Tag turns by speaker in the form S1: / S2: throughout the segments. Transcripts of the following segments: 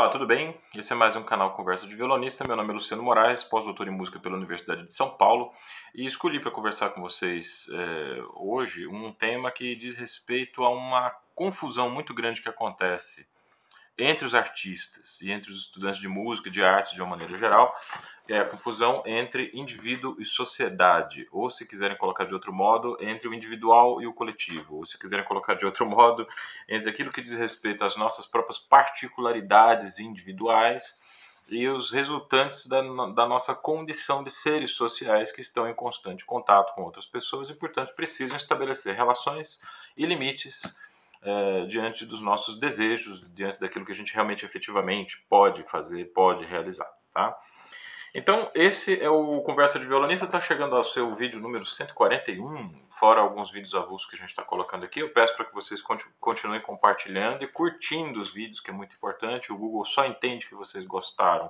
S1: Olá, tudo bem? Esse é mais um canal Conversa de Violonista. Meu nome é Luciano Moraes, pós-doutor em música pela Universidade de São Paulo e escolhi para conversar com vocês é, hoje um tema que diz respeito a uma confusão muito grande que acontece entre os artistas e entre os estudantes de música de arte de uma maneira geral, é a confusão entre indivíduo e sociedade, ou se quiserem colocar de outro modo, entre o individual e o coletivo, ou se quiserem colocar de outro modo, entre aquilo que diz respeito às nossas próprias particularidades individuais e os resultantes da, da nossa condição de seres sociais que estão em constante contato com outras pessoas e, portanto, precisam estabelecer relações e limites é, diante dos nossos desejos, diante daquilo que a gente realmente efetivamente pode fazer, pode realizar, tá? Então, esse é o Conversa de Violonista, está chegando ao seu vídeo número 141, fora alguns vídeos avulsos que a gente está colocando aqui. Eu peço para que vocês continuem compartilhando e curtindo os vídeos, que é muito importante. O Google só entende que vocês gostaram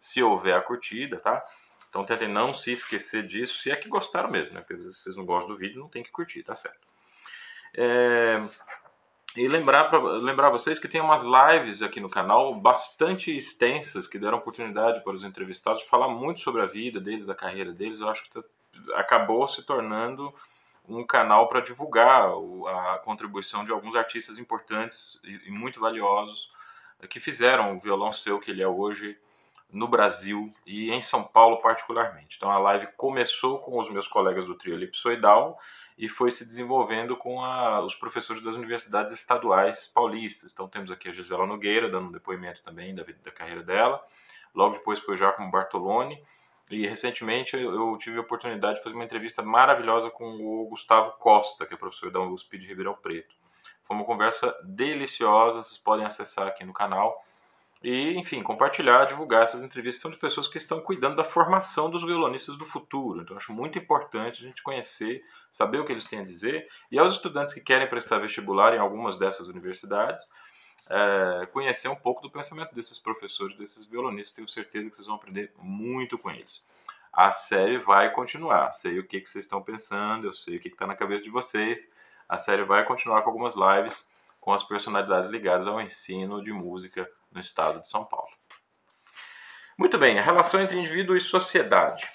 S1: se houver a curtida, tá? Então tentem não se esquecer disso, se é que gostaram mesmo, né? Porque às vezes vocês não gostam do vídeo, não tem que curtir, tá certo? É... E lembrar para lembrar vocês que tem umas lives aqui no canal bastante extensas que deram oportunidade para os entrevistados falar muito sobre a vida deles, da carreira deles. Eu acho que tá, acabou se tornando um canal para divulgar a contribuição de alguns artistas importantes e muito valiosos que fizeram o violão seu que ele é hoje no Brasil e em São Paulo particularmente. Então a live começou com os meus colegas do trio Elipsoidal e foi se desenvolvendo com a, os professores das universidades estaduais paulistas. Então temos aqui a Gisela Nogueira dando um depoimento também da, da carreira dela. Logo depois foi o Giacomo Bartoloni. E recentemente eu tive a oportunidade de fazer uma entrevista maravilhosa com o Gustavo Costa, que é professor da USP de Ribeirão Preto. Foi uma conversa deliciosa, vocês podem acessar aqui no canal e, enfim, compartilhar, divulgar essas entrevistas são de pessoas que estão cuidando da formação dos violonistas do futuro. Então, acho muito importante a gente conhecer, saber o que eles têm a dizer, e aos estudantes que querem prestar vestibular em algumas dessas universidades, é, conhecer um pouco do pensamento desses professores, desses violonistas. Tenho certeza que vocês vão aprender muito com eles. A série vai continuar. Sei o que, que vocês estão pensando, eu sei o que está na cabeça de vocês. A série vai continuar com algumas lives com as personalidades ligadas ao ensino de música no estado de São Paulo. Muito bem, a relação entre indivíduo e sociedade.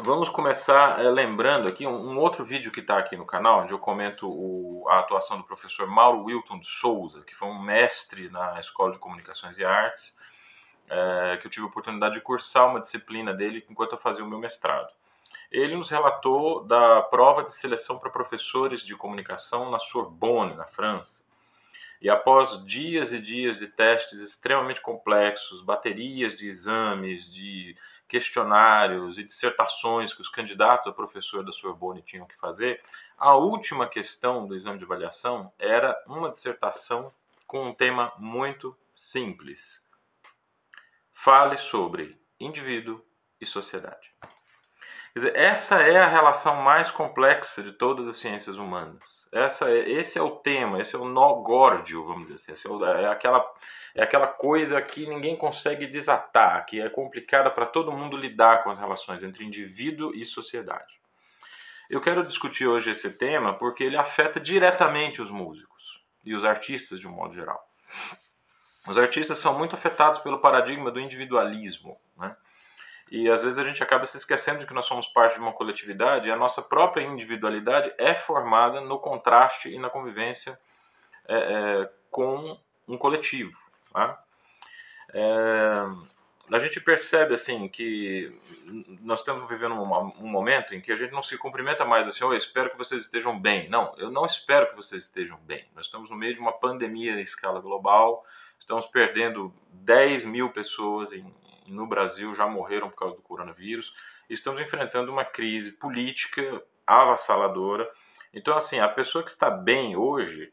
S1: Vamos começar é, lembrando aqui um, um, outro vídeo que está aqui no canal, onde eu comento o, a atuação do professor Mauro Wilton de Souza, que foi um mestre na Escola de Comunicações e Artes, é, que eu tive a oportunidade de cursar uma disciplina dele enquanto eu fazia o meu mestrado. Ele nos relatou da prova de seleção para professores de comunicação na Sorbonne, na França. E após dias e dias de testes extremamente complexos, baterias de exames, de questionários e dissertações que os candidatos a professor da Sorbonne tinham que fazer, a última questão do exame de avaliação era uma dissertação com um tema muito simples. Fale sobre indivíduo e sociedade. Quer dizer, essa é a relação mais complexa de todas as ciências humanas. Essa é, esse é o tema, esse é o nó górdio, vamos dizer assim. É, é, aquela, é aquela coisa que ninguém consegue desatar, que é complicada para todo mundo lidar com as relações entre indivíduo e sociedade. Eu quero discutir hoje esse tema porque ele afeta diretamente os músicos e os artistas de um modo geral. Os artistas são muito afetados pelo paradigma do individualismo. Né? E às vezes a gente acaba se esquecendo de que nós somos parte de uma coletividade e a nossa própria individualidade é formada no contraste e na convivência é, é, com um coletivo. Tá? É, a gente percebe assim que nós estamos vivendo um, um, momento em que a gente não se cumprimenta mais assim, oh, eu espero que vocês estejam bem. Não, eu não espero que vocês estejam bem. Nós estamos no meio de uma pandemia em escala global, estamos perdendo 10 mil pessoas em, no Brasil já morreram por causa do coronavírus. Estamos enfrentando uma crise política avassaladora. Então, assim, a pessoa que está bem hoje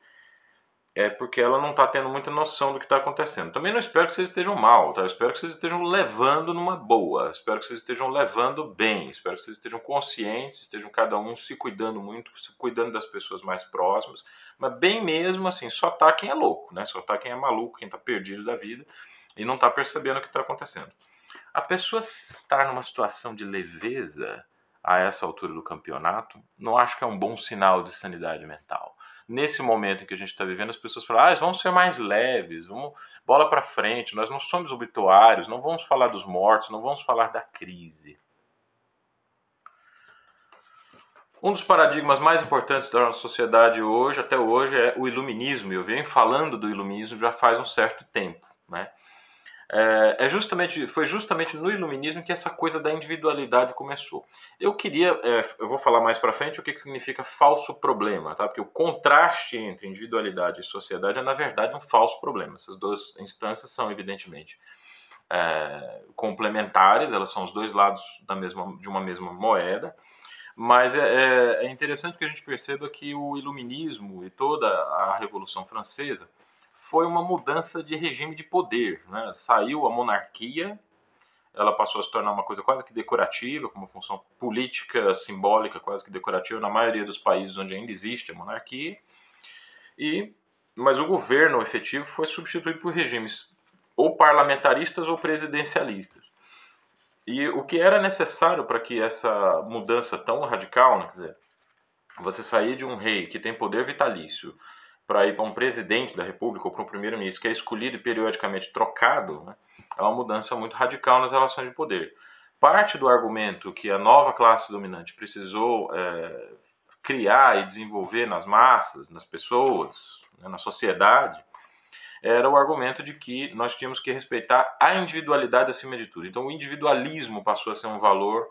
S1: é porque ela não está tendo muita noção do que está acontecendo. Também não espero que vocês estejam mal, tá? Eu espero que vocês estejam levando numa boa, espero que vocês estejam levando bem, espero que vocês estejam conscientes, estejam cada um se cuidando muito, se cuidando das pessoas mais próximas, mas bem mesmo assim, só tá quem é louco, né? Só tá quem é maluco, quem está perdido da vida e não está percebendo o que está acontecendo. A pessoa estar numa situação de leveza a essa altura do campeonato, não acho que é um bom sinal de sanidade mental. nesse momento em que a gente está vivendo, as pessoas falam, ah, vamos ser mais leves, vamos bola para frente, nós não somos obituários, não vamos falar dos mortos, não vamos falar da crise. Um dos paradigmas mais importantes da nossa sociedade hoje, até hoje, é o iluminismo. Eu venho falando do iluminismo já faz um certo tempo, né? É, é, justamente, foi justamente no iluminismo que essa coisa da individualidade começou. Eu queria, é, eu vou falar mais para frente o que, que significa falso problema, tá? Porque o contraste entre individualidade e sociedade é na verdade um falso problema. Essas duas instâncias são evidentemente é, complementares, elas são os dois lados da mesma, de uma mesma moeda. Mas é, é, é interessante que a gente perceba que o iluminismo e toda a Revolução Francesa foi uma mudança de regime de poder. Né? Saiu a monarquia, ela passou a se tornar uma coisa quase que decorativa, com uma função política, simbólica, quase que decorativa na maioria dos países onde ainda existe a monarquia. E, mas o governo efetivo foi substituído por regimes ou parlamentaristas ou presidencialistas. E o que era necessário para que essa mudança tão radical, né, quer dizer, você sair de um rei que tem poder vitalício para ir para um presidente da República ou para um primeiro-ministro que é escolhido e periodicamente trocado, né, é uma mudança muito radical nas relações de poder. Parte do argumento que a nova classe dominante precisou é, criar e desenvolver nas massas, nas pessoas, né, na sociedade, era o argumento de que nós tínhamos que respeitar a individualidade acima de tudo. Então, o individualismo passou a ser um valor,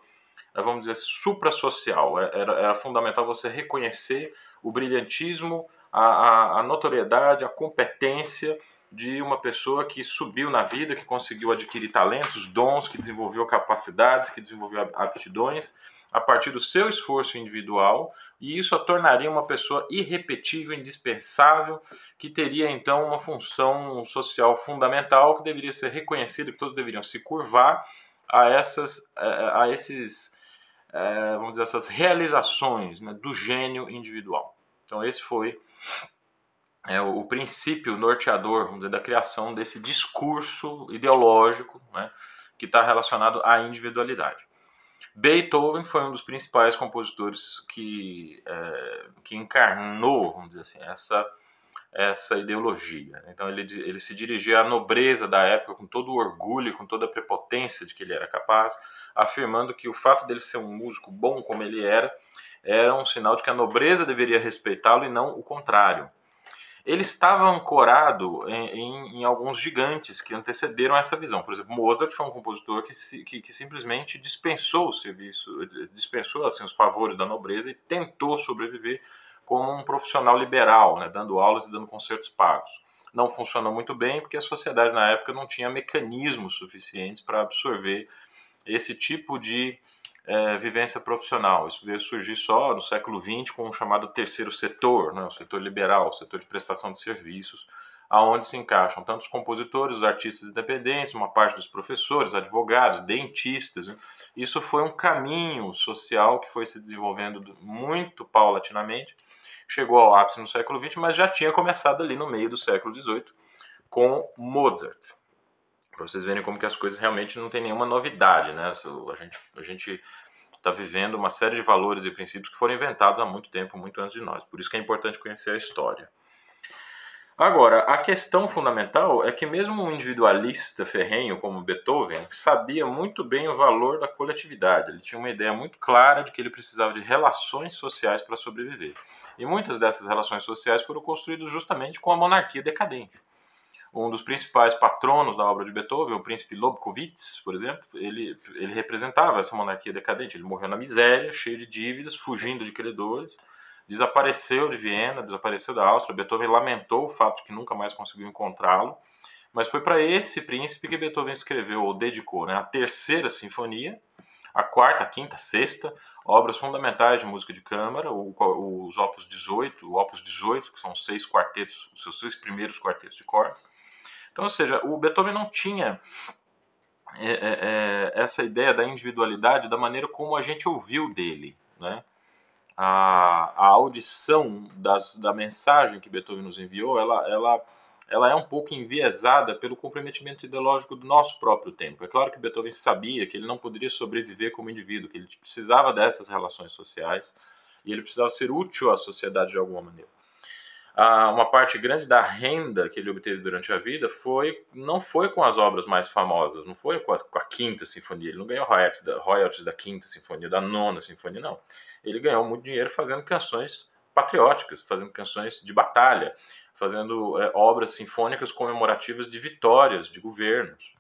S1: vamos dizer, suprassocial. É, era, era fundamental você reconhecer o brilhantismo, a, a, a notoriedade, a competência de uma pessoa que subiu na vida, que conseguiu adquirir talentos, dons, que desenvolveu capacidades, que desenvolveu aptidões a partir do seu esforço individual, e isso a tornaria uma pessoa irrepetível, indispensável, que teria então uma função social fundamental que deveria ser reconhecida, que todos deveriam se curvar a essas, a esses, é, vamos dizer, essas realizações né, do gênio individual. Então esse foi é, o princípio norteador vamos dizer, da criação desse discurso ideológico né, que está relacionado à individualidade. Beethoven foi um dos principais compositores que, é, que encarnou, vamos dizer assim, essa, essa ideologia. Então ele, ele se dirigia à nobreza da época com todo o orgulho, com toda a prepotência de que ele era capaz, afirmando que o fato dele ser um músico bom como ele era era um sinal de que a nobreza deveria respeitá-lo e não o contrário. Ele estava ancorado em, em, em, alguns gigantes que antecederam essa visão. Por exemplo, Mozart foi um compositor que, que, que simplesmente dispensou o serviço, dispensou assim, os favores da nobreza e tentou sobreviver como um profissional liberal, né, dando aulas e dando concertos pagos. Não funcionou muito bem porque a sociedade na época não tinha mecanismos suficientes para absorver esse tipo de é, vivência profissional. Isso veio surgir só no século XX com o chamado terceiro setor, né, o setor liberal, o setor de prestação de serviços, aonde se encaixam tanto os compositores, os artistas independentes, uma parte dos professores, advogados, dentistas. Né? Isso foi um caminho social que foi se desenvolvendo muito paulatinamente, chegou ao ápice no século XX, mas já tinha começado ali no meio do século XVIII com Mozart para vocês verem como que as coisas realmente não tem nenhuma novidade, né? A gente a gente está vivendo uma série de valores e princípios que foram inventados há muito tempo, muito antes de nós. Por isso que é importante conhecer a história. Agora, a questão fundamental é que mesmo um individualista ferrenho como Beethoven sabia muito bem o valor da coletividade. Ele tinha uma ideia muito clara de que ele precisava de relações sociais para sobreviver. E muitas dessas relações sociais foram construídas justamente com a monarquia decadente um dos principais patronos da obra de Beethoven, o príncipe Lobkowitz, por exemplo, ele, ele representava essa monarquia decadente. Ele morreu na miséria, cheio de dívidas, fugindo de credores, desapareceu de Viena, desapareceu da Áustria. Beethoven lamentou o fato de que nunca mais conseguiu encontrá-lo, mas foi para esse príncipe que Beethoven escreveu ou dedicou né, a terceira sinfonia, a quarta, a quinta, a sexta, obras fundamentais de música de câmara, os opus 18, o opus 18, que são seis quartetos, os seus seis primeiros quartetos de corda, então, ou seja, o Beethoven não tinha é, é, é, essa ideia da individualidade da maneira como a gente ouviu dele, né? A, a audição das, da mensagem que Beethoven nos enviou, ela, ela, ela é um pouco enviesada pelo comprometimento ideológico do nosso próprio tempo. É claro que Beethoven sabia que ele não poderia sobreviver como indivíduo, que ele precisava dessas relações sociais e ele precisava ser útil à sociedade de alguma maneira. Uma parte grande da renda que ele obteve durante a vida foi não foi com as obras mais famosas, não foi com a, com a quinta sinfonia, ele não ganhou royalties da, royalties da quinta sinfonia, da nona sinfonia, não. Ele ganhou muito dinheiro fazendo canções patrióticas, fazendo canções de batalha, fazendo é, obras sinfônicas comemorativas de vitórias de governos.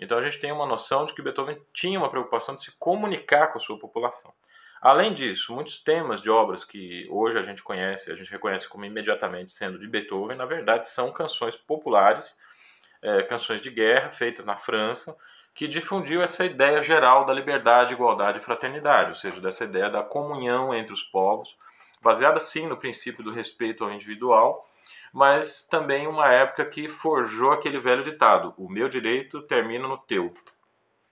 S1: Então a gente tem uma noção de que Beethoven tinha uma preocupação de se comunicar com a sua população. Além disso, muitos temas de obras que hoje a gente conhece, a gente reconhece como imediatamente sendo de Beethoven, na verdade são canções populares, é, canções de guerra feitas na França, que difundiu essa ideia geral da liberdade, igualdade e fraternidade, ou seja, dessa ideia da comunhão entre os povos, baseada sim no princípio do respeito ao individual, mas também uma época que forjou aquele velho ditado: o meu direito termina no teu.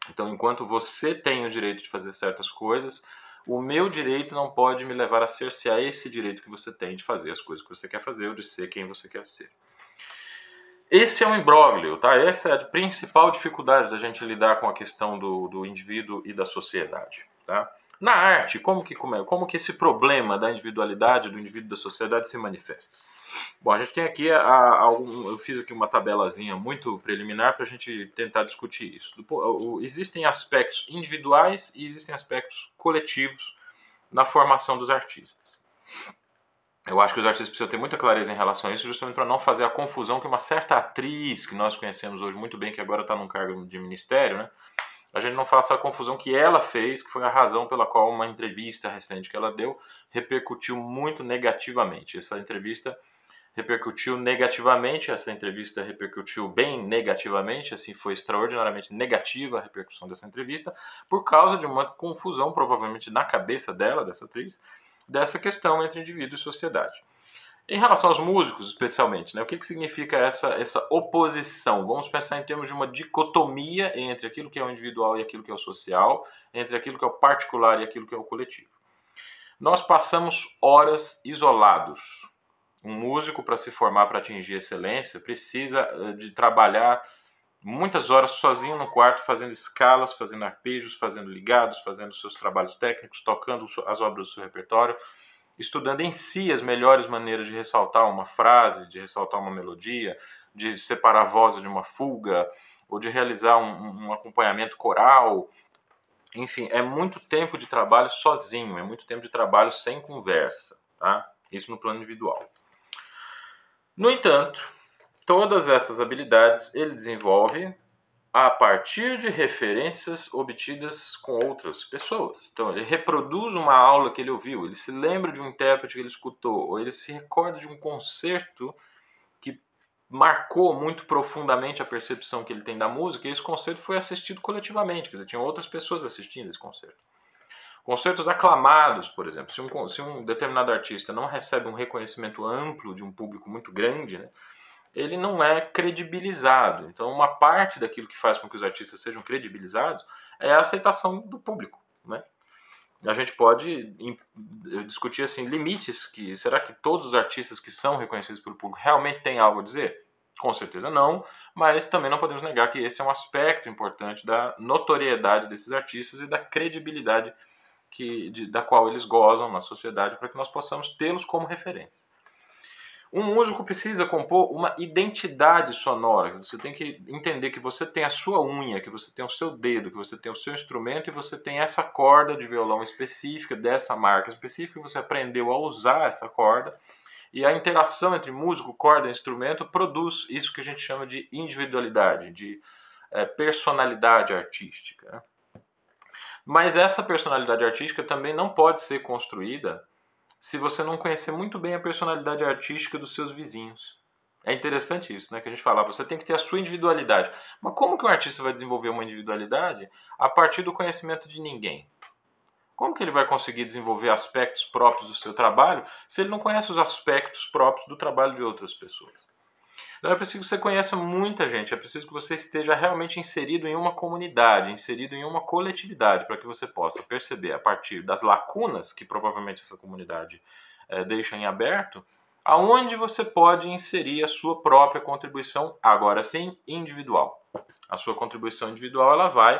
S1: Então, enquanto você tem o direito de fazer certas coisas, o meu direito não pode me levar a cercear esse direito que você tem de fazer as coisas que você quer fazer ou de ser quem você quer ser. Esse é um imbróglio, tá? Essa é a principal dificuldade da gente lidar com a questão do, do indivíduo e da sociedade, tá? Na arte, como que, como que esse problema da individualidade, do indivíduo e da sociedade se manifesta? Bom, a gente tem aqui, a, a, eu fiz aqui uma tabelazinha muito preliminar para a gente tentar discutir isso. Existem aspectos individuais e existem aspectos coletivos na formação dos artistas. Eu acho que os artistas precisam ter muita clareza em relação a isso, justamente para não fazer a confusão que uma certa atriz que nós conhecemos hoje muito bem, que agora está num cargo de ministério, né? A gente não faça a confusão que ela fez, que foi a razão pela qual uma entrevista recente que ela deu repercutiu muito negativamente. Essa entrevista repercutiu negativamente, essa entrevista repercutiu bem negativamente, assim foi extraordinariamente negativa a repercussão dessa entrevista, por causa de uma confusão provavelmente na cabeça dela, dessa atriz, dessa questão entre indivíduo e sociedade. Em relação aos músicos, especialmente, né, o que, que significa essa, essa oposição? Vamos pensar em termos de uma dicotomia entre aquilo que é o individual e aquilo que é o social, entre aquilo que é o particular e aquilo que é o coletivo. Nós passamos horas isolados, um músico, para se formar, para atingir excelência, precisa eh, de trabalhar muitas horas sozinho no quarto, fazendo escalas, fazendo arpejos, fazendo ligados, fazendo seus trabalhos técnicos, tocando as obras do seu repertório, estudando em si as melhores maneiras de ressaltar uma frase, de ressaltar uma melodia, de separar a voz de uma fuga, ou de realizar um, um acompanhamento coral. Enfim, é muito tempo de trabalho sozinho, é muito tempo de trabalho sem conversa, tá? Isso no plano individual. No entanto, todas essas habilidades ele desenvolve a partir de referências obtidas com outras pessoas. Então, ele reproduz uma aula que ele ouviu, ele se lembra de um intérprete que ele escutou, ou ele se recorda de um concerto que marcou muito profundamente a percepção que ele tem da música, e esse concerto foi assistido coletivamente, quer dizer, tinham outras pessoas assistindo esse concerto. Concertos aclamados, por exemplo. Se um, se um determinado artista não recebe um reconhecimento amplo de um público muito grande, né, ele não é credibilizado. Então, uma parte daquilo que faz com que os artistas sejam credibilizados é a aceitação do público. Né? A gente pode discutir assim limites que será que todos os artistas que são reconhecidos pelo público realmente têm algo a dizer? Com certeza não, mas também não podemos negar que esse é um aspecto importante da notoriedade desses artistas e da credibilidade que, de, da qual eles gozam na sociedade para que nós possamos tê-los como referência. Um músico precisa compor uma identidade sonora. Você tem que entender que você tem a sua unha, que você tem o seu dedo, que você tem o seu instrumento e você tem essa corda de violão específica, dessa marca específica, você aprendeu a usar essa corda. E a interação entre músico, corda e instrumento produz isso que a gente chama de individualidade, de é, personalidade artística. Mas essa personalidade artística também não pode ser construída se você não conhecer muito bem a personalidade artística dos seus vizinhos. É interessante isso, né? Que a gente fala, você tem que ter a sua individualidade. Mas como que um artista vai desenvolver uma individualidade a partir do conhecimento de ninguém? Como que ele vai conseguir desenvolver aspectos próprios do seu trabalho se ele não conhece os aspectos próprios do trabalho de outras pessoas? Então é preciso que você conheça muita gente, é preciso que você esteja realmente inserido em uma comunidade, inserido em uma coletividade, para que você possa perceber a partir das lacunas que provavelmente essa comunidade é, deixa em aberto, aonde você pode inserir a sua própria contribuição, agora sim, individual. A sua contribuição individual ela vai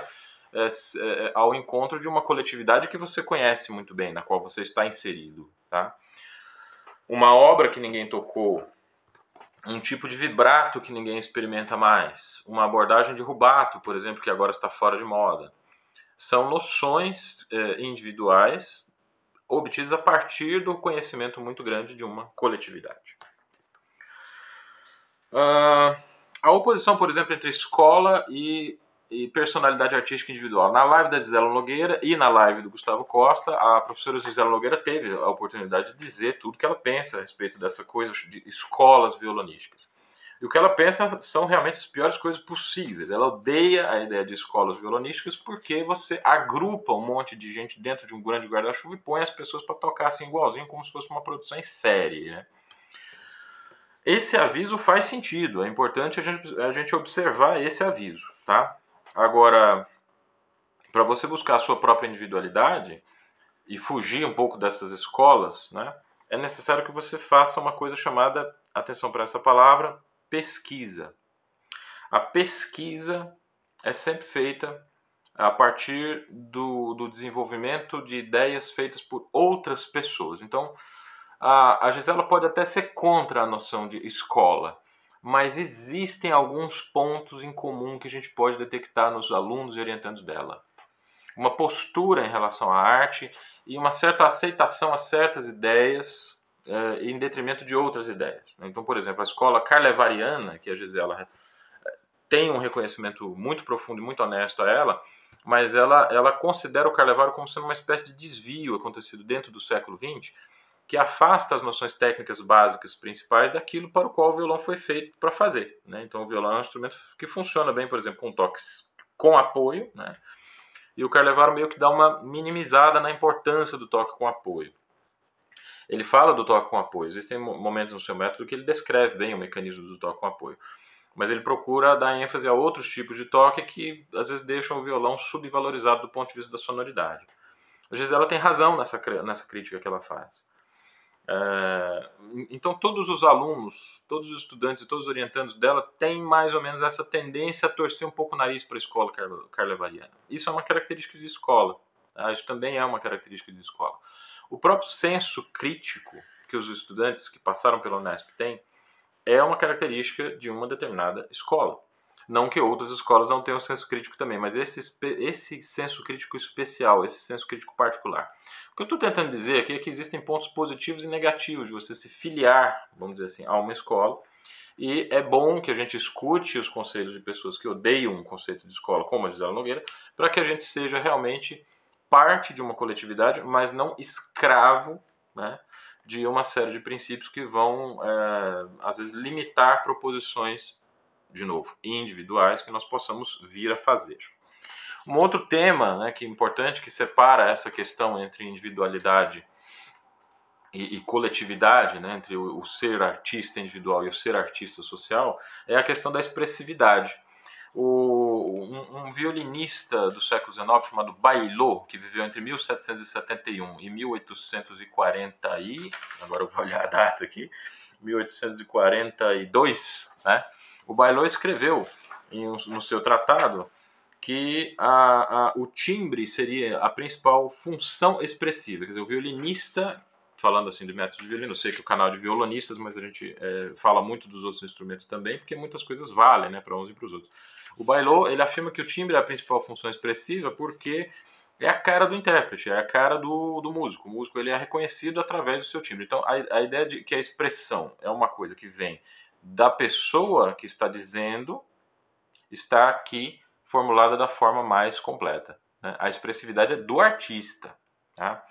S1: é, é, ao encontro de uma coletividade que você conhece muito bem, na qual você está inserido. Tá? uma obra que ninguém tocou, um tipo de vibrato que ninguém experimenta mais, uma abordagem de rubato, por exemplo, que agora está fora de moda. São noções eh, individuais obtidas a partir do conhecimento muito grande de uma coletividade. Uh, a oposição, por exemplo, entre escola e, e, personalidade artística individual. Na live da Gisela Nogueira e na live do Gustavo Costa, a professora Gisela Nogueira teve a oportunidade de dizer tudo que ela pensa a respeito dessa coisa de escolas violonísticas. E o que ela pensa são realmente as piores coisas possíveis. Ela odeia a ideia de escolas violonísticas porque você agrupa um monte de gente dentro de um grande guarda-chuva e põe as pessoas para tocar assim igualzinho, como se fosse uma produção em série. Né? Esse aviso faz sentido, é importante a gente, a gente observar esse aviso. Tá? Agora, para você buscar a sua própria individualidade e fugir um pouco dessas escolas, né, é necessário que você faça uma coisa chamada, atenção para essa palavra, pesquisa. A pesquisa é sempre feita a partir do, do desenvolvimento de ideias feitas por outras pessoas. Então, a, a Gisela pode até ser contra a noção de escola, mas existem alguns pontos em comum que a gente pode detectar nos alunos e orientandos dela. Uma postura em relação à arte e uma certa aceitação a certas ideias uh, em detrimento de outras ideias. Né? Então, por exemplo, a escola carlevariana, que a Gisela eh, tem um reconhecimento muito profundo e muito honesto a ela, mas ela, ela considera o Carlevário como sendo uma espécie de desvio acontecido dentro do século XX, que afasta as noções técnicas básicas principais daquilo para o qual o violão foi feito para fazer. Né? Então, o violão é um instrumento que funciona bem, por exemplo, com toques com apoio, né? e o Carlevaro meio que dá uma minimizada na importância do toque com apoio. Ele fala do toque com apoio. Existem momentos no seu método que ele descreve bem o mecanismo do toque com apoio. Mas ele procura dar ênfase a outros tipos de toque que às vezes deixam o violão subvalorizado do ponto de vista da sonoridade. A Gisela tem razão nessa, nessa crítica que ela faz. É, então, todos os alunos, todos os estudantes e todos os orientandos dela têm mais ou menos essa tendência a torcer um pouco o nariz para a escola carlevariana. Isso é uma característica de escola. Tá? Isso também é uma característica de escola. O próprio senso crítico que os estudantes que passaram pela Unesp têm é uma característica de uma determinada escola. Não que outras escolas não tenham senso crítico também, mas esse, esse senso crítico especial, esse senso crítico particular. O que eu estou tentando dizer aqui é que existem pontos positivos e negativos de você se filiar, vamos dizer assim, a uma escola. E é bom que a gente escute os conselhos de pessoas que odeiam um conceito de escola, como a Gisela Nogueira, para que a gente seja realmente parte de uma coletividade, mas não escravo né, de uma série de princípios que vão, é, às vezes, limitar proposições, de novo, individuais que nós possamos vir a fazer. Um outro tema né, que é importante, que separa essa questão entre individualidade e, e coletividade, né, entre o, o ser artista individual e o ser artista social, é a questão da expressividade o, um, um, violinista do século XIX chamado Baillot, que viveu entre 1771 e 1840 e agora eu vou olhar a data aqui, 1842, né? O Baillot escreveu no seu tratado que a, a, o timbre seria a principal função expressiva, quer dizer, o violinista falando assim de método de violino, eu sei que o canal de violonistas, mas a gente é, fala muito dos outros instrumentos também, porque muitas coisas valem, né, para uns e para os outros. O Bailô, ele afirma que o timbre é a principal função expressiva porque é a cara do intérprete, é a cara do, do músico. O músico ele é reconhecido através do seu timbre. Então, a, a ideia de que a expressão é uma coisa que vem da pessoa que está dizendo está aqui formulada da forma mais completa. Né? A expressividade é do artista. Tá?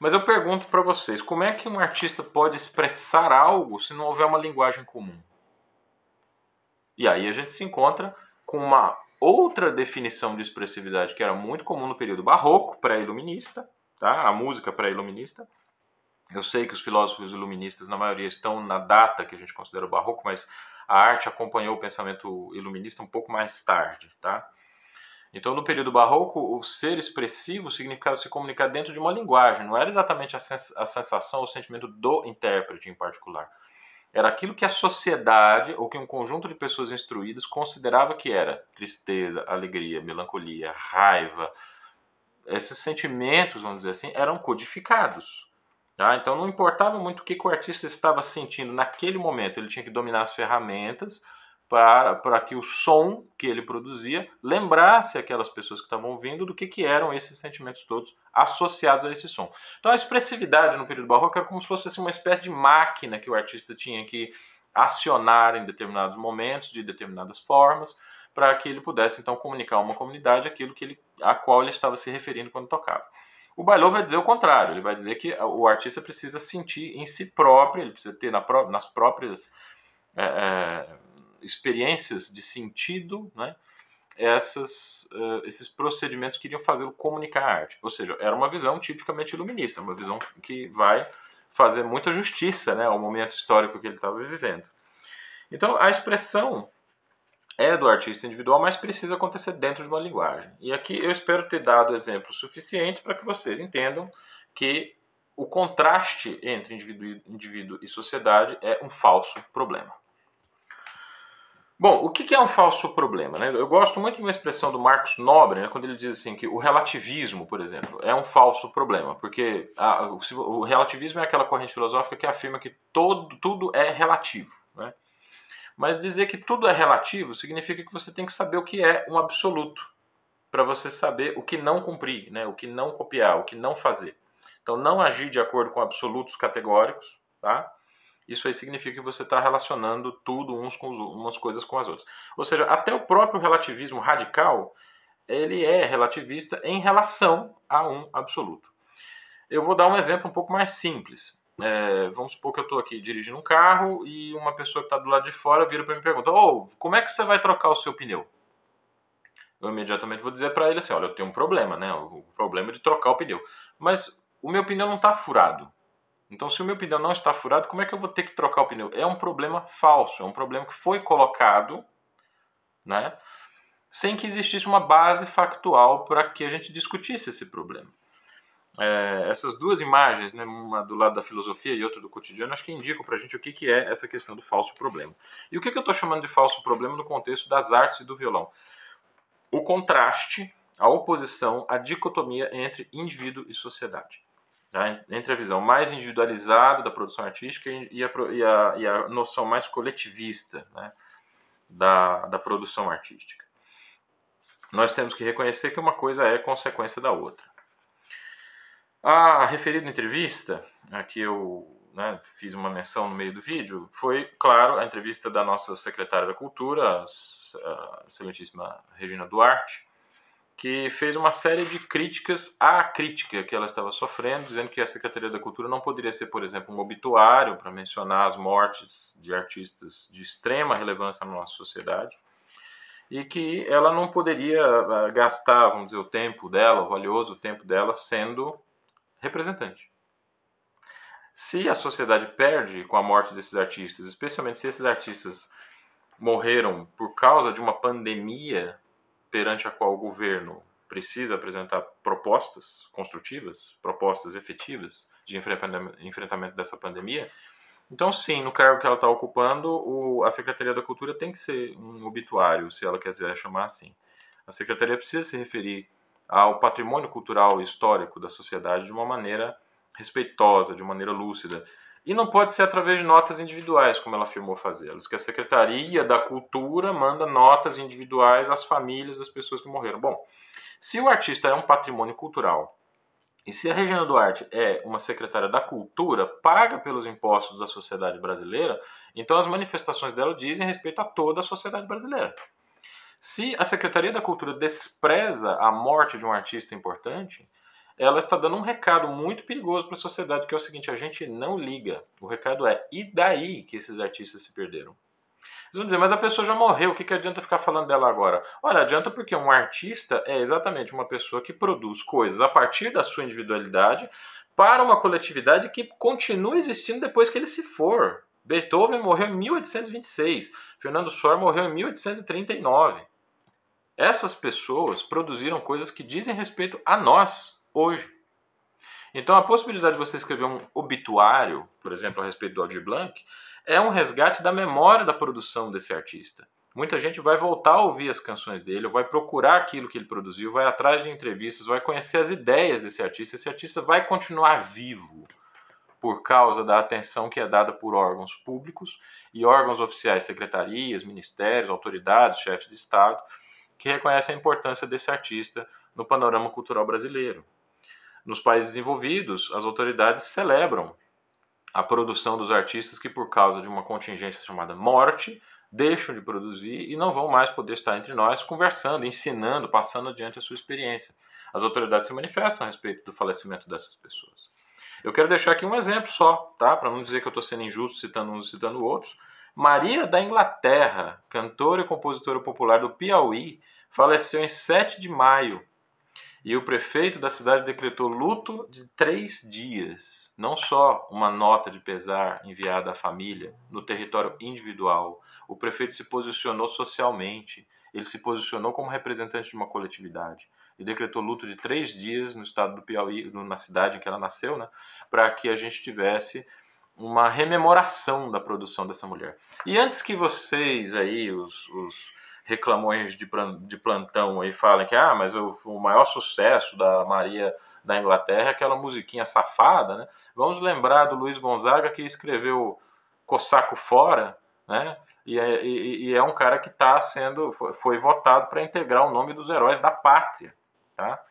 S1: Mas eu pergunto para vocês, como é que um artista pode expressar algo se não houver uma linguagem comum? E aí a gente se encontra com uma outra definição de expressividade que era muito comum no período barroco, pré-iluminista, tá? a música pré-iluminista. Eu sei que os filósofos iluministas, na maioria, estão na data que a gente considera o barroco, mas a arte acompanhou o pensamento iluminista um pouco mais tarde. Tá? Então, no período barroco, o ser expressivo significava se comunicar dentro de uma linguagem, não era exatamente a, sens a sensação ou o sentimento do intérprete em particular. Era aquilo que a sociedade ou que um conjunto de pessoas instruídas considerava que era tristeza, alegria, melancolia, raiva. Esses sentimentos, vamos dizer assim, eram codificados. Tá? Então não importava muito o que, que o artista estava sentindo naquele momento, ele tinha que dominar as ferramentas para, para que o som que ele produzia lembrasse aquelas pessoas que estavam ouvindo do que, que eram esses sentimentos todos associados a esse som. Então a expressividade no período barroco era como se fosse assim, uma espécie de máquina que o artista tinha que acionar em determinados momentos, de determinadas formas, para que ele pudesse então comunicar a uma comunidade aquilo que ele, a qual ele estava se referindo quando tocava. O Bailô vai dizer o contrário, ele vai dizer que o artista precisa sentir em si próprio, ele precisa ter na, nas próprias é, é, experiências de sentido, né, essas, uh, esses procedimentos que iriam fazê-lo comunicar a arte. Ou seja, era uma visão tipicamente iluminista, uma visão que vai fazer muita justiça né, ao momento histórico que ele estava vivendo. Então, a expressão é do artista individual, mas precisa acontecer dentro de uma linguagem. E aqui eu espero ter dado exemplos suficientes para que vocês entendam que o contraste entre indivíduo, indivíduo e sociedade é um falso problema. Bom, o que é um falso problema? Né? Eu gosto muito de uma expressão do Marcos Nobre, né, quando ele diz assim que o relativismo, por exemplo, é um falso problema, porque a, o, relativismo é aquela corrente filosófica que afirma que todo, tudo é relativo. Né? Mas dizer que tudo é relativo significa que você tem que saber o que é um absoluto, para você saber o que não cumprir, né? o que não copiar, o que não fazer. Então, não agir de acordo com absolutos categóricos, tá? Isso aí significa que você está relacionando tudo uns com os, umas coisas com as outras. Ou seja, até o próprio relativismo radical, ele é relativista em relação a um absoluto. Eu vou dar um exemplo um pouco mais simples. É, vamos supor que eu estou aqui dirigindo um carro e uma pessoa que está do lado de fora vira para mim e pergunta: oh, como é que você vai trocar o seu pneu? Eu imediatamente vou dizer para ele assim: olha, eu tenho um problema, né? O problema é de trocar o pneu. Mas o meu pneu não está furado. Então, se o meu pneu não está furado, como é que eu vou ter que trocar o pneu? É um problema falso, é um problema que foi colocado, né, sem que existisse uma base factual para que a gente discutisse esse problema. É, essas duas imagens, né, uma do lado da filosofia e outra do cotidiano, acho que indicam para a gente o que, que é essa questão do falso problema. E o que, que eu estou chamando de falso problema no contexto das artes e do violão? O contraste, a oposição, a dicotomia entre indivíduo e sociedade tá? entre a visão mais individualizada da produção artística e a, e a, e a noção mais coletivista né? da, da produção artística. Nós temos que reconhecer que uma coisa é consequência da outra. A referida entrevista, a que eu né, fiz uma menção no meio do vídeo, foi, claro, a entrevista da nossa secretária da Cultura, a excelentíssima Regina Duarte, que fez uma série de críticas à crítica que ela estava sofrendo, dizendo que a Secretaria da Cultura não poderia ser, por exemplo, um obituário para mencionar as mortes de artistas de extrema relevância na nossa sociedade, e que ela não poderia eh, gastar, vamos dizer, o tempo dela, o valioso tempo dela, sendo representante. Se a sociedade perde com a morte desses artistas, especialmente se esses artistas morreram por causa de uma pandemia perante a qual o governo precisa apresentar propostas construtivas, propostas efetivas de enfrentamento dessa pandemia. Então, sim, no cargo que ela está ocupando, o, a Secretaria da Cultura tem que ser um obituário, se ela quiser chamar assim. A Secretaria precisa se referir ao patrimônio cultural e histórico da sociedade de uma maneira respeitosa, de maneira lúcida. E não pode ser através de notas individuais, como ela afirmou diz que a Secretaria da Cultura manda notas individuais às famílias das pessoas que morreram. Bom, se o artista é um patrimônio cultural e se a Regina Duarte é uma secretária da Cultura, paga pelos impostos da sociedade brasileira, então as manifestações dela dizem respeito a toda a sociedade brasileira. Se a Secretaria da Cultura despreza a morte de um artista importante, ela está dando um recado muito perigoso para a sociedade, que é o seguinte: a gente não liga. O recado é: e daí que esses artistas se perderam? Eles vão dizer, mas a pessoa já morreu, o que, que adianta ficar falando dela agora? Olha, adianta porque um artista é exatamente uma pessoa que produz coisas a partir da sua individualidade para uma coletividade que continua existindo depois que ele se for. Beethoven morreu em 1826, Fernando Sor morreu em 1839. Essas pessoas produziram coisas que dizem respeito a nós, hoje. Então, a possibilidade de você escrever um obituário, por exemplo, a respeito do Aldir Blanc, é um resgate da memória da produção desse artista. Muita gente vai voltar a ouvir as canções dele, vai procurar aquilo que ele produziu, vai atrás de entrevistas, vai conhecer as ideias desse artista. Esse artista vai continuar vivo por causa da atenção que é dada por órgãos públicos e órgãos oficiais, secretarias, ministérios, autoridades, chefes de Estado, que reconhecem a importância desse artista no panorama cultural brasileiro. Nos países desenvolvidos, as autoridades celebram a produção dos artistas que, por causa de uma contingência chamada morte, deixam de produzir e não vão mais poder estar entre nós conversando, ensinando, passando adiante a sua experiência. As autoridades se manifestam a respeito do falecimento dessas pessoas. Eu quero deixar aqui um exemplo só, tá? Para não dizer que eu estou sendo injusto citando uns e citando outros. Maria da Inglaterra, cantora e compositora popular do Piauí, faleceu em 7 de maio. E o prefeito da cidade decretou luto de três dias. Não só uma nota de pesar enviada à família no território individual, o prefeito se posicionou socialmente, ele se posicionou como representante de uma coletividade e decretou luto de três dias no estado do Piauí, na cidade em que ela nasceu, né, para que a gente tivesse uma rememoração da produção dessa mulher. E antes que vocês aí, os, os reclamões de, de plantão aí falem que ah, mas o, o maior sucesso da Maria da Inglaterra é aquela musiquinha safada, né? Vamos lembrar do Luiz Gonzaga que escreveu Cossaco Fora, né? E é, e, e é um cara que está sendo foi, foi votado para integrar o nome dos heróis da pátria, tá?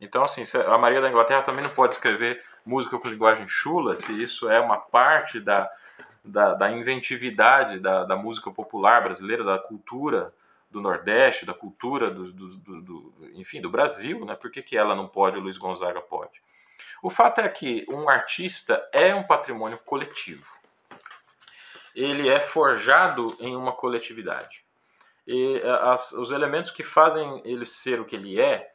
S1: Então assim, a Maria da Inglaterra também não pode escrever música com linguagem chula, se isso é uma parte da, da, da inventividade da, da música popular brasileira, da cultura do Nordeste, da cultura do, do, do, do, enfim, do Brasil, né? Por que, que ela não pode, o Luiz Gonzaga pode? O fato é que um artista é um patrimônio coletivo ele é forjado em uma coletividade. E é, as, os elementos que fazem ele ser o que ele é,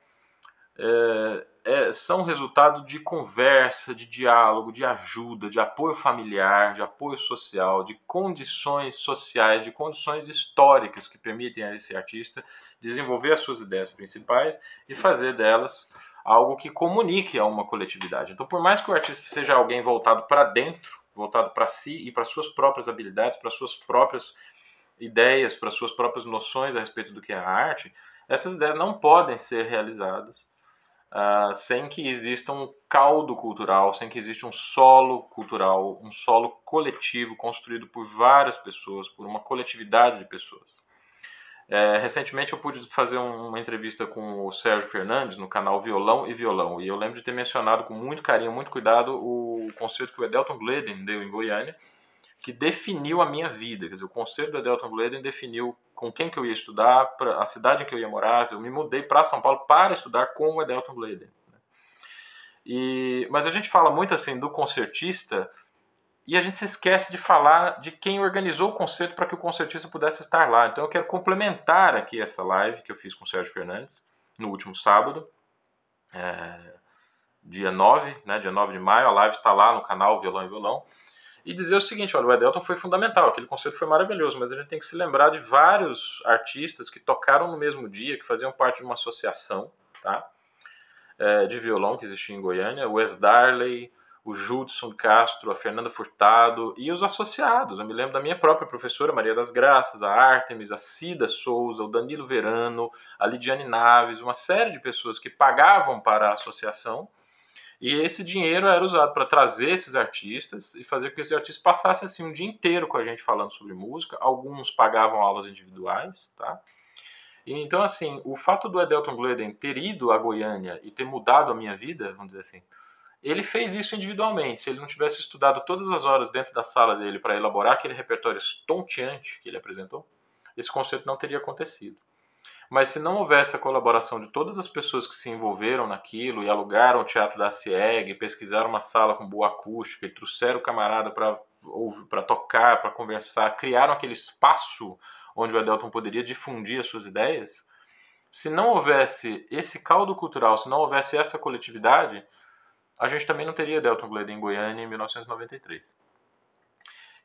S1: é, é, são resultado de conversa, de diálogo, de ajuda, de apoio familiar, de apoio social, de condições sociais, de condições históricas que permitem a esse artista desenvolver as suas ideias principais e fazer delas algo que comunique a uma coletividade. Então, por mais que o artista seja alguém voltado para dentro, voltado para si e para suas próprias habilidades, para suas próprias ideias, para suas próprias noções a respeito do que é a arte, essas ideias não podem ser realizadas uh, sem que exista um caldo cultural, sem que exista um solo cultural, um solo coletivo construído por várias pessoas, por uma coletividade de pessoas. É, recentemente eu pude fazer uma entrevista com o Sérgio Fernandes no canal Violão e Violão, e eu lembro de ter mencionado com muito carinho, muito cuidado, o concerto que o Edelton Gleden deu em Goiânia, que definiu a minha vida. Quer dizer, o concerto do Edelton Gleden definiu com quem que eu ia estudar, a cidade em que eu ia morar. Eu me mudei para São Paulo para estudar com o Edelton Gleden. Né? E, mas a gente fala muito assim do concertista e a gente se esquece de falar de quem organizou o concerto para que o concertista pudesse estar lá. Então eu quero complementar aqui essa live que eu fiz com o Sérgio Fernandes no último sábado, é, dia 9, né, dia 9 de maio. A live está lá no canal Violão e Violão. E dizer o seguinte: olha, o Edelton foi fundamental, aquele concerto foi maravilhoso, mas a gente tem que se lembrar de vários artistas que tocaram no mesmo dia, que faziam parte de uma associação tá, é, de violão que existia em Goiânia, o Wes Darley o Judson Castro, a Fernanda Furtado e os associados. Eu me lembro da minha própria professora, Maria das Graças, a Artemis, a Cida Souza, o Danilo Verano, a Lidiane Naves, uma série de pessoas que pagavam para a associação. E esse dinheiro era usado para trazer esses artistas e fazer com que esses artistas passassem assim, um dia inteiro com a gente falando sobre música. Alguns pagavam aulas individuais, tá? E, então, assim, o fato do Edelton Gleden ter ido a Goiânia e ter mudado a minha vida, vamos dizer assim, ele fez isso individualmente. Se ele não tivesse estudado todas as horas dentro da sala dele para elaborar aquele repertório estonteante que ele apresentou, esse concerto não teria acontecido. Mas se não houvesse a colaboração de todas as pessoas que se envolveram naquilo e alugaram o teatro da CIEG, pesquisaram uma sala com boa acústica e trouxeram o camarada para tocar, para conversar, criaram aquele espaço onde o Adelton poderia difundir as suas ideias, se não houvesse esse caldo cultural, se não houvesse essa coletividade, a gente também não teria Delton Glade em Goiânia em 1993.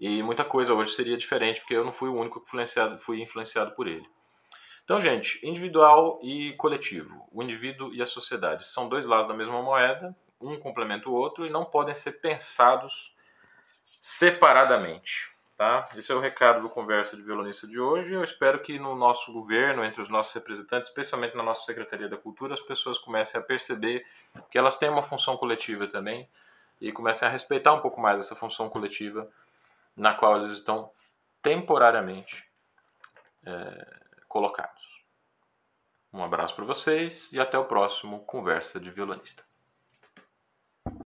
S1: E muita coisa hoje seria diferente, porque eu não fui o único que influenciado, fui influenciado por ele. Então, gente, individual e coletivo, o indivíduo e a sociedade são dois lados da mesma moeda, um complementa o outro e não podem ser pensados separadamente. Tá? Esse é o recado do Conversa de Violonista de hoje. Eu espero que no nosso governo, entre os nossos representantes, especialmente na nossa Secretaria da Cultura, as pessoas comecem a perceber que elas têm uma função coletiva também e comecem a respeitar um pouco mais essa função coletiva na qual eles estão temporariamente é, colocados. Um abraço para vocês e até o próximo Conversa de Violonista.